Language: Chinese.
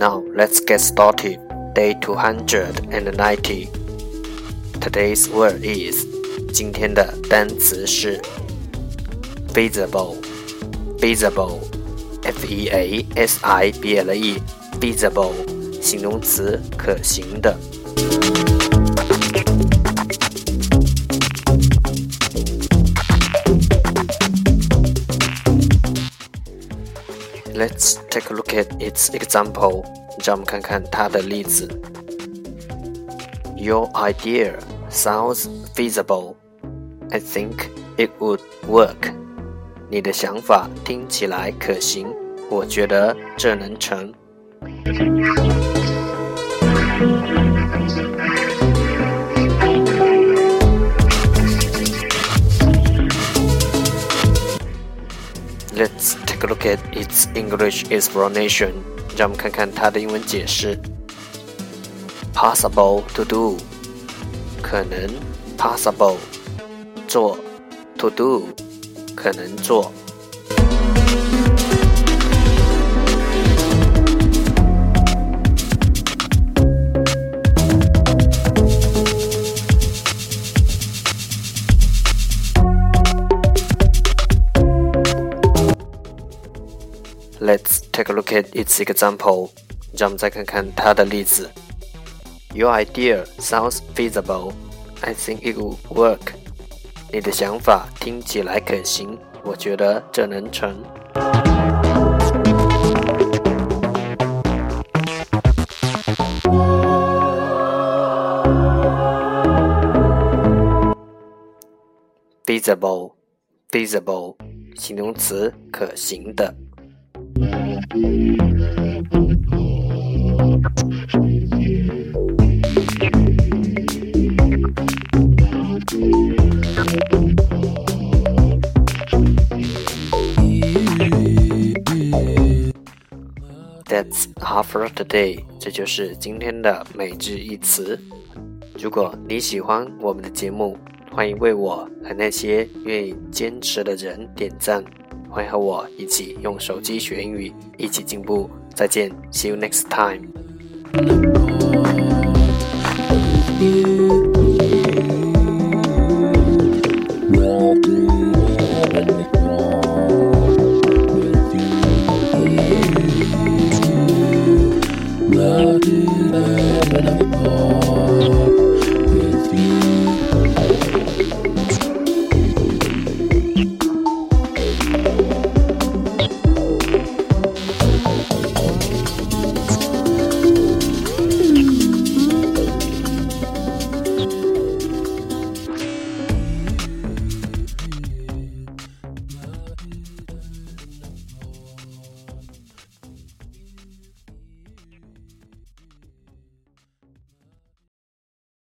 Now let's get started. Day 290. Today's word is 今天的单词是 visible, visible, f e a s i b l e, visible 形容词，可行的。 Let's take a look at its example. 让我们看看它的例子。Your idea sounds feasible. I think it would work. 你的想法听起来可行，我觉得这能成。 Look at its English explanation. 让我们看看它的英文解释。Possible to do，可能；possible，做；to do，可能做。Let's take a look at its example. 让我们再看看它的例子。Your idea sounds feasible. I think it will work. 你的想法听起来可行，我觉得这能成。Feasible, feasible，形容词，可行的。 That's half for today，这就是今天的每日一词。如果你喜欢我们的节目，欢迎为我和那些愿意坚持的人点赞。欢迎和我一起用手机学英语，一起进步。再见，See you next time。Love love love you.